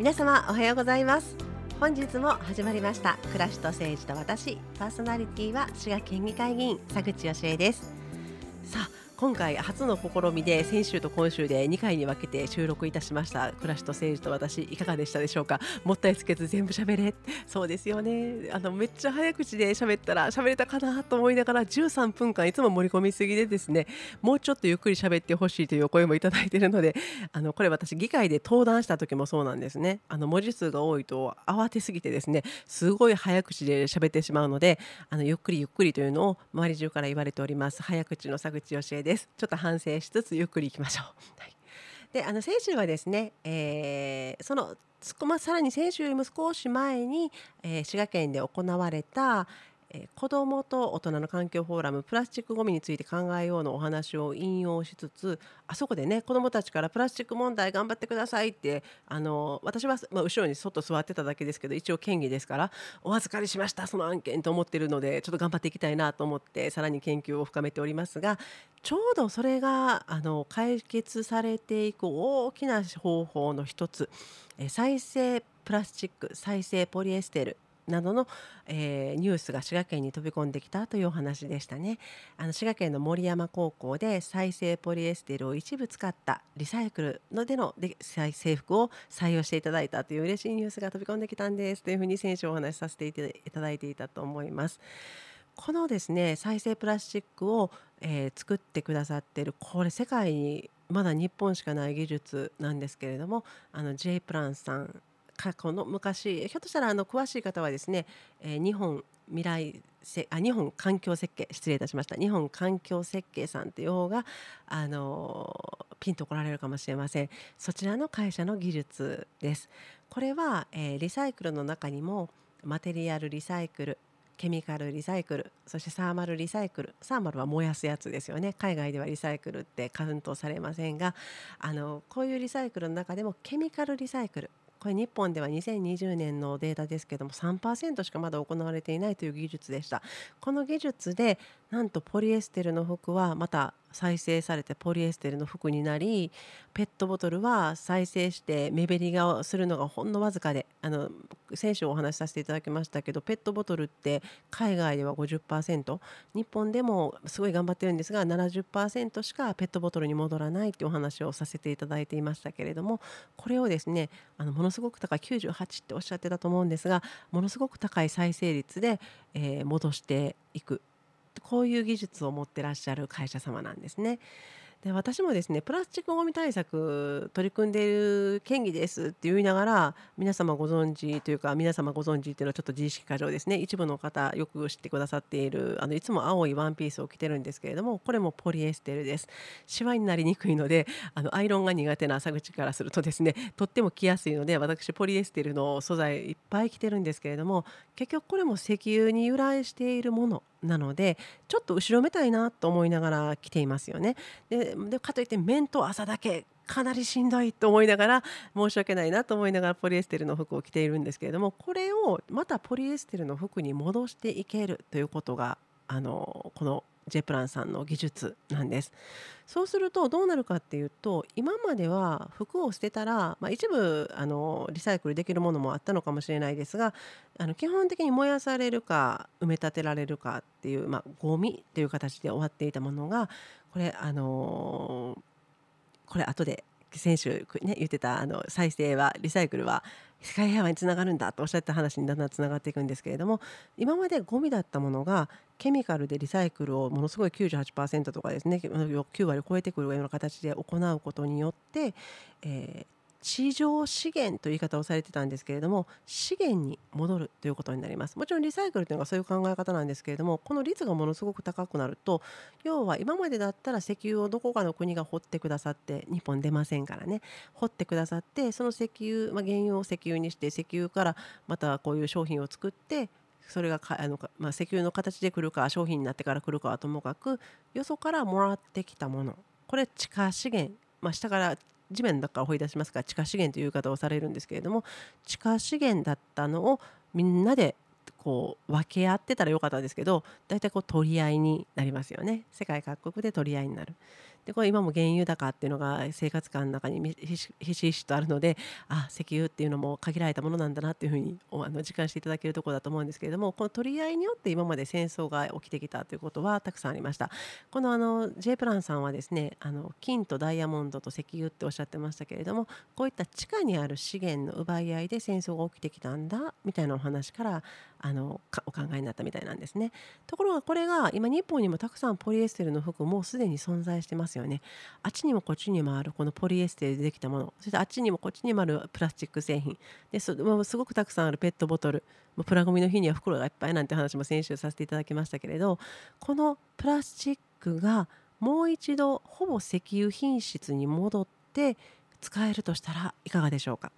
皆様おはようございます。本日も始まりました。暮らしと政治と私。パーソナリティは滋賀県議会議員佐口義恵です。今回初の試みで先週と今週で2回に分けて収録いたしました。暮らしと政治と私いかがでしたでしょうか？もったいつけず全部喋れ。そうですよね。あのめっちゃ早口で喋ったら喋れたかなと思いながら13分間いつも盛り込みすぎでですねもうちょっとゆっくり喋ってほしいというお声もいただいているのであのこれ私議会で登壇した時もそうなんですね。あの文字数が多いと慌てすぎてですねすごい早口で喋ってしまうのであのゆっくりゆっくりというのを周り中から言われております。早口の佐口義恵ですですちょっと反省しつつゆっくりいきましょう。はい、であの先週はですね、えー、そのまあ、さらに先週よりも少し前に、えー、滋賀県で行われた、え、子どもと大人の環境フォーラムプラスチックごみについて考えようのお話を引用しつつあそこでね子どもたちからプラスチック問題頑張ってくださいってあの私は、まあ、後ろに外座ってただけですけど一応県議ですからお預かりしましたその案件と思ってるのでちょっと頑張っていきたいなと思ってさらに研究を深めておりますがちょうどそれがあの解決されていく大きな方法の一つ再生プラスチック再生ポリエステルなどの、えー、ニュースが滋賀県に飛び込んできたというお話でしたねあの滋賀県の森山高校で再生ポリエステルを一部使ったリサイクルのでので制服を採用していただいたという嬉しいニュースが飛び込んできたんですというふうに先週お話しさせていただいていたと思います。このですね再生プラスチックを、えー、作ってくださってるこれ世界にまだ日本しかない技術なんですけれどもあの J プランさん過去の昔ひょっとしたらあの詳しい方はですね、えー、日本未来せあ日本環境設計失礼いたしました。日本環境設計さんという方があのピンと来られるかもしれません。そちらの会社の技術です。これは、えー、リサイクルの中にもマテリアルリサイクルケミカルリサイクルそしてサーマルリサイクルサーマルは燃やすやつですよね。海外ではリサイクルってカウントされませんがあのこういうリサイクルの中でもケミカルリサイクルこれ日本では2020年のデータですけども3%しかまだ行われていないという技術でした。この技術でなんとポリエステルの服はまた再生されてポリエステルの服になりペットボトルは再生して目減りがするのがほんのわずかであの先週お話しさせていただきましたけどペットボトルって海外では50%日本でもすごい頑張ってるんですが70%しかペットボトルに戻らないってお話をさせていただいていましたけれどもこれをですねあのものすごく高い98っておっしゃってたと思うんですがものすごく高い再生率で、えー、戻していく。こういう技術を持ってらっしゃる会社様なんですね。で私もですねプラスチックごみ対策取り組んでいる県議ですって言いながら皆様ご存知というか皆様ご存知っていうのはちょっと自意識過剰ですね。一部の方よく知ってくださっているあのいつも青いワンピースを着てるんですけれどもこれもポリエステルです。シワになりにくいのであのアイロンが苦手な朝口からするとですねとっても着やすいので私ポリエステルの素材いっぱい着てるんですけれども結局これも石油に由来しているもの。なのでちょっと後ろめたいなと思いながら来ていますよね。でかといって面と朝だけかなりしんどいと思いながら申し訳ないなと思いながらポリエステルの服を着ているんですけれどもこれをまたポリエステルの服に戻していけるということがあのこのジェプランさんの技術なんです。そうするとどうなるかっていうと今までは服を捨てたら、まあ、一部あのリサイクルできるものもあったのかもしれないですがあの基本的に燃やされるか埋め立てられるかっていう、まあ、ゴミという形で終わっていたものがこれあの、これ後で選手、ね、言ってたあの再生はリサイクルは世界平和につながるんだとおっしゃった話にだんだんつながっていくんですけれども今までゴミだったものがケミカルでリサイクルをものすごい98%とかですね9割を超えてくるような形で行うことによって、えー、地上資源という言い方をされてたんですけれども資源に戻るということになります。もちろんリサイクルというのがそういう考え方なんですけれどもこの率がものすごく高くなると要は今までだったら石油をどこかの国が掘ってくださって日本出ませんからね。掘ってくださってその石油、まあ、原油を石油にして石油からまたこういう商品を作ってそれがあの、まあ、石油の形で来るか商品になってから来るかはともかくよそからもらってきたもの。これ地下資源、まあ、下から地面の中から掘り出しますから地下資源という言い方をされるんですけれども地下資源だったのをみんなでこう分け合ってたらよかったんですけど大体こう取り合いになりますよね世界各国で取り合いになる。でこれ今も原油高っていうのが生活感の中にひしひしとあるのであ石油っていうのも限られたものなんだなっていうふうにあの実感していただけるところだと思うんですけれどもこの取り合いによって今まで戦争が起きてきたということはたくさんありました。このあの J プランさんはですねあの金とダイヤモンドと石油っておっしゃってましたけれどもこういった地下にある資源の奪い合いで戦争が起きてきたんだみたいなお話からあのお考えになったみたいなんですね。ところがこれが今日本にもたくさんポリエステルの服もうすでに存在してます。よね。あっちにもこっちにもあるこのポリエステルでできたもの。そしてあっちにもこっちにもあるプラスチック製品。ですすごくたくさんあるペットボトル。もプラゴミの日には袋がいっぱいなんて話も先週させていただきましたけれどこのプラスチックがもう一度ほぼ石油品質に戻って使えるとしたらいかがでしょうか。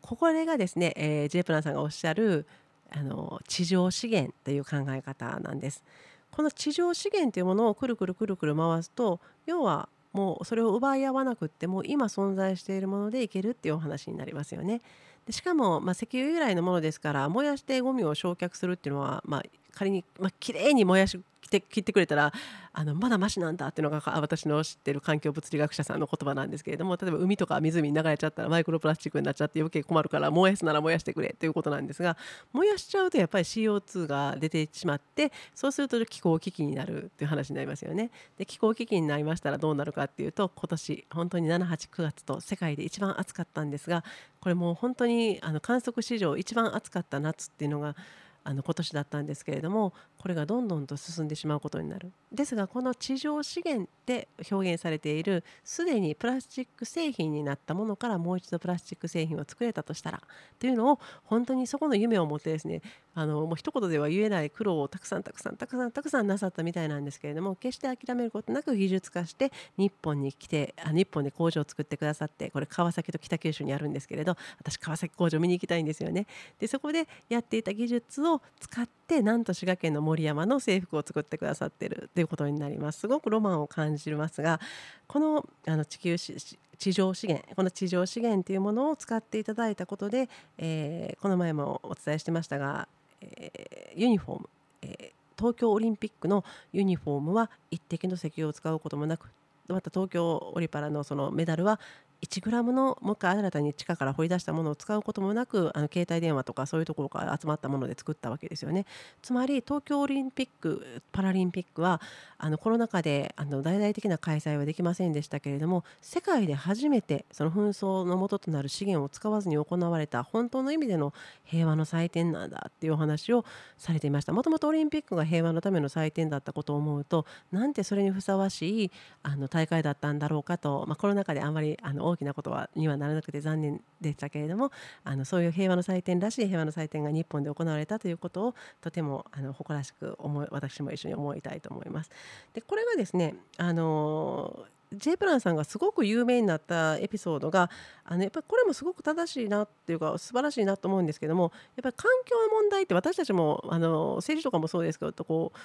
これがですね、えー、J プランさんがおっしゃるあの地上資源という考え方なんです。この地上資源というものをくるくるくるくる回すと要はもうそれを奪い合わなくっても今存在しているものでいけるっていうお話になりますよね。でしかも、まあ、石油由来のものですから燃やしてゴミを焼却するっていうのは、まあ、仮に、まあ綺麗に燃やして切ってくれたらあのまだましなんだっていうのが私の知ってる環境物理学者さんの言葉なんですけれども例えば海とか湖に流れちゃったらマイクロプラスチックになっちゃって余計困るから燃やすなら燃やしてくれということなんですが燃やしちゃうとやっぱり CO2 が出てしまってそうすると気候危機になるっていう話になりますよね。で気候危機になりましたらどうなるかっていうと今年本当に789月と世界で一番暑かったんですがこれもう本当にあの観測史上一番暑かった夏っていうのがあの今年だったんですけれどもこれがどんどんと進んでしまうことになるですがこの地上資源で表現されているすでにプラスチック製品になったものからもう一度プラスチック製品を作れたとしたらというのを本当にそこの夢を持ってですねあのもう一言では言えない苦労をたくさんたくさんたくさんたくさんなさったみたいなんですけれども決して諦めることなく技術化して日本に来てあ日本で工場を作ってくださってこれ川崎と北九州にあるんですけれど私川崎工場見に行きたいんですよね。でそこでやっていた技術を使ってなんと滋賀県の森山の制服を作ってくださってるということになります。すごくロマンを感じますがこのあの地球地上資源この地上資源というものを使っていただいたことで、えー、この前もお伝えしてましたが、えー、ユニフォーム、えー、東京オリンピックのユニフォームは一滴の石油を使うこともなくまた東京オリパラのそのメダルは 1g のもう一回新たに地下から掘り出したものを使うこともなくあの携帯電話とかそういうところから集まったもので作ったわけですよね。つまり東京オリンピック・パラリンピックはあのコロナ禍であの大々的な開催はできませんでしたけれども世界で初めてその紛争の元となる資源を使わずに行われた本当の意味での平和の祭典なんだっていうお話をされていました。もともとオリンピックが平和のための祭典だったことを思うとなんてそれにふさわしいあの大会だったんだろうかと、まあ、コロナ禍であんまりあの大きなことはにはならなくて残念でしたけれどもあのそういう平和の祭典らしい平和の祭典が日本で行われたということをとてもあの誇らしく思い私も一緒に思いたいと思います。でこれがですねあの J プランさんがすごく有名になったエピソードがあのやっぱりこれもすごく正しいなっていうか素晴らしいなと思うんですけどもやっぱり環境の問題って私たちもあの政治とかもそうですけどこう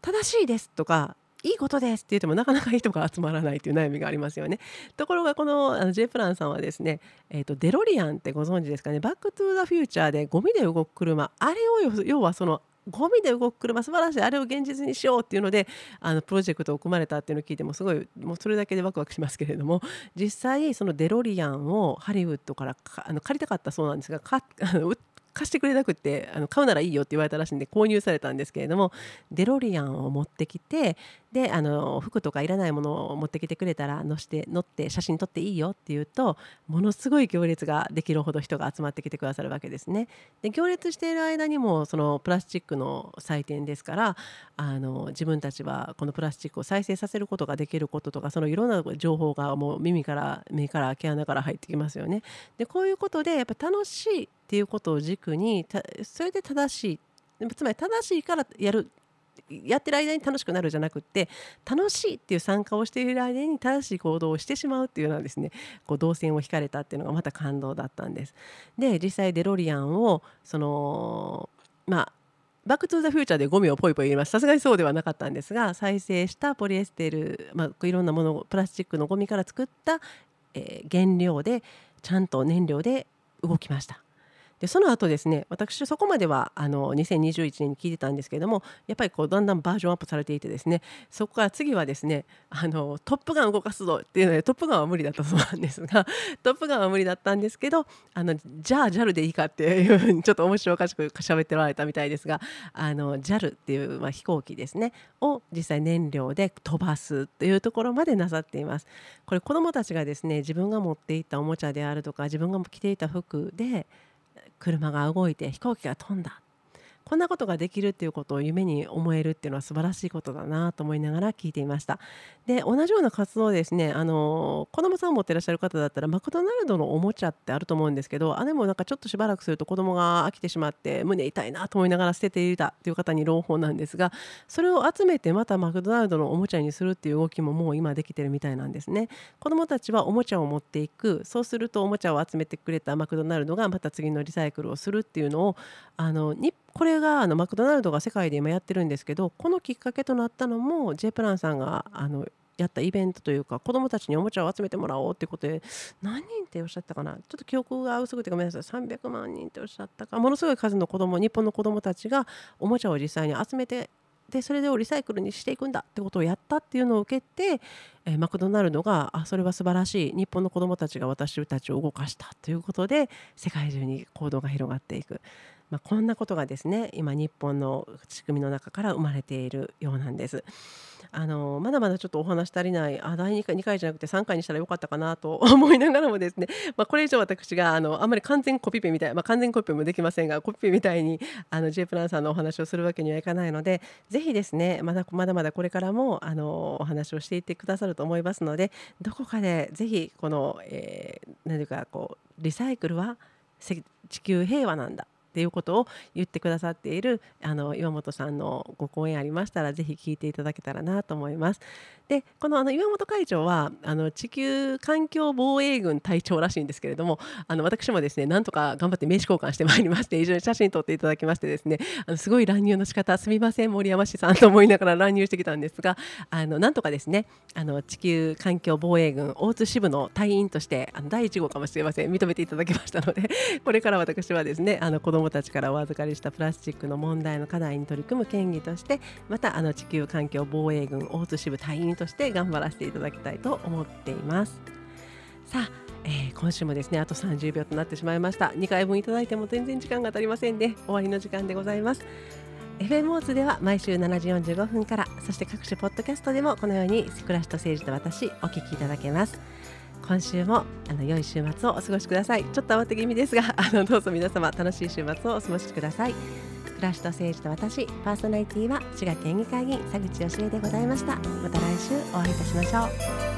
正しいですとかいいことですって言ってもなかなか人が集まらないという悩みがありますよね。ところがこのあの J プランさんはですね、えーと、デロリアンってご存知ですかね？バック・トゥ・ザ・フューチャーでゴミで動く車あれを要はそのゴミで動く車素晴らしいあれを現実にしようっていうのであのプロジェクトを組まれたっていうのを聞いてもすごいもうそれだけでワクワクしますけれども実際そのデロリアンをハリウッドからあの借りたかったそうなんですがかあの貸してくれなくてあの買うならいいよって言われたらしいんで購入されたんですけれどもデロリアンを持ってきてであの服とかいらないものを持ってきてくれたら乗して乗って写真撮っていいよって言うとものすごい行列ができるほど人が集まってきてくださるわけですね。で行列している間にもそのプラスチックの祭典ですからあの自分たちはこのプラスチックを再生させることができることとかそのいろんな情報がもう耳から目から毛穴から入ってきますよね。でこういうことでやっぱ楽しいっていうことを軸にそれで正しいつまり正しいからやるやってる間に楽しくなるじゃなくて楽しいっていう参加をしている間に正しい行動をしてしまうっていうのはですねこう動線を引かれたっていうのがまた感動だったんです。で実際デロリアンをそのまあバック・トゥ・ザ・フューチャーでゴミをポイポイ入れますさすがにそうではなかったんですが再生したポリエステル、まあ、いろんなものプラスチックのゴミから作った、えー、原料でちゃんと燃料で動きました。でその後ですね私そこまではあの2021年に聞いてたんですけれどもやっぱりこうだんだんバージョンアップされていてですねそこから次はですねあのトップガン動かすぞっていうのでトップガンは無理だったそうなんですが トップガンは無理だったんですけどあのじゃあ JAL でいいかっていうふうにちょっと面白おかしく喋っておられたみたいですがあの JAL っていう、まあ、飛行機ですねを実際燃料で飛ばすっていうところまでなさっています。これ子どもたちがですね自分が持っていたおもちゃであるとか自分が着ていた服で車が動いて飛行機が飛んだ。こんなことができるっていうことを夢に思えるっていうのは素晴らしいことだなと思いながら聞いていました。で同じような活動ですねあの子供さんを持ってらっしゃる方だったらマクドナルドのおもちゃってあると思うんですけどあでもなんかちょっとしばらくすると子供が飽きてしまって胸痛いなと思いながら捨てていたという方に朗報なんですがそれを集めてまたマクドナルドのおもちゃにするっていう動きももう今できてるみたいなんですね。子供たちはおもちゃを持っていくそうするとおもちゃを集めてくれたマクドナルドがまた次のリサイクルをするっていうのをあの日これがあのマクドナルドが世界で今やってるんですけどこのきっかけとなったのも J プランさんがあのやったイベントというか子どもたちにおもちゃを集めてもらおうってことで何人っておっしゃったかな？ちょっと記憶が薄くてごめんなさい。300万人っておっしゃったか。ものすごい数の子ども日本の子どもたちがおもちゃを実際に集めてでそれをリサイクルにしていくんだってことをやったっていうのを受けて、えー、マクドナルドがあそれは素晴らしい。日本の子どもたちが私たちを動かしたということで世界中に行動が広がっていく。まあ、こんなことがですね今日本の仕組みの中から生まれているようなんです。あのまだまだちょっとお話足りないあ第2回 ,2 回じゃなくて3回にしたらよかったかなと 思いながらもですね、まあ、これ以上私があのあんまり完全コピペみたい、まあ、完全コピペもできませんがコピペみたいにあの J プランさんのお話をするわけにはいかないのでぜひですねまだまだまだこれからもあのお話をしていってくださると思いますのでどこかでぜひこの、えー、何ていうかこうリサイクルは地球平和なんだっていうことを言ってくださっているあの岩本さんのご講演ありましたらぜひ聞いていただけたらなと思います。でこのあの岩本会長はあの地球環境防衛軍隊長らしいんですけれどもあの私もですねなんとか頑張って名刺交換してまいりまして非常に写真撮っていただきましてですねあのすごい乱入の仕方すみません森山氏さんと思いながら 乱入してきたんですがあのなんとかですねあの地球環境防衛軍大津支部の隊員としてあの第1号かもしれません認めていただきましたのでこれから私はですねあの子どもたちからお預かりしたプラスチックの問題の課題に取り組む県議としてまたあの地球環境防衛軍大津支部隊員として頑張らせていただきたいと思っています。さあ、えー、今週もですねあと30秒となってしまいました。2回分いただいても全然時間が足りませんね。終わりの時間でございます。FM オーツでは毎週7時45分からそして各種ポッドキャストでもこのように暮らしと政治と私お聞きいただけます。今週もあの良い週末をお過ごしください。ちょっと慌て気味ですが あのどうぞ皆様楽しい週末をお過ごしください。暮らしと政治と私パーソナリティは滋賀県議会議員佐口義恵でございました。また来週お会いいたしましょう。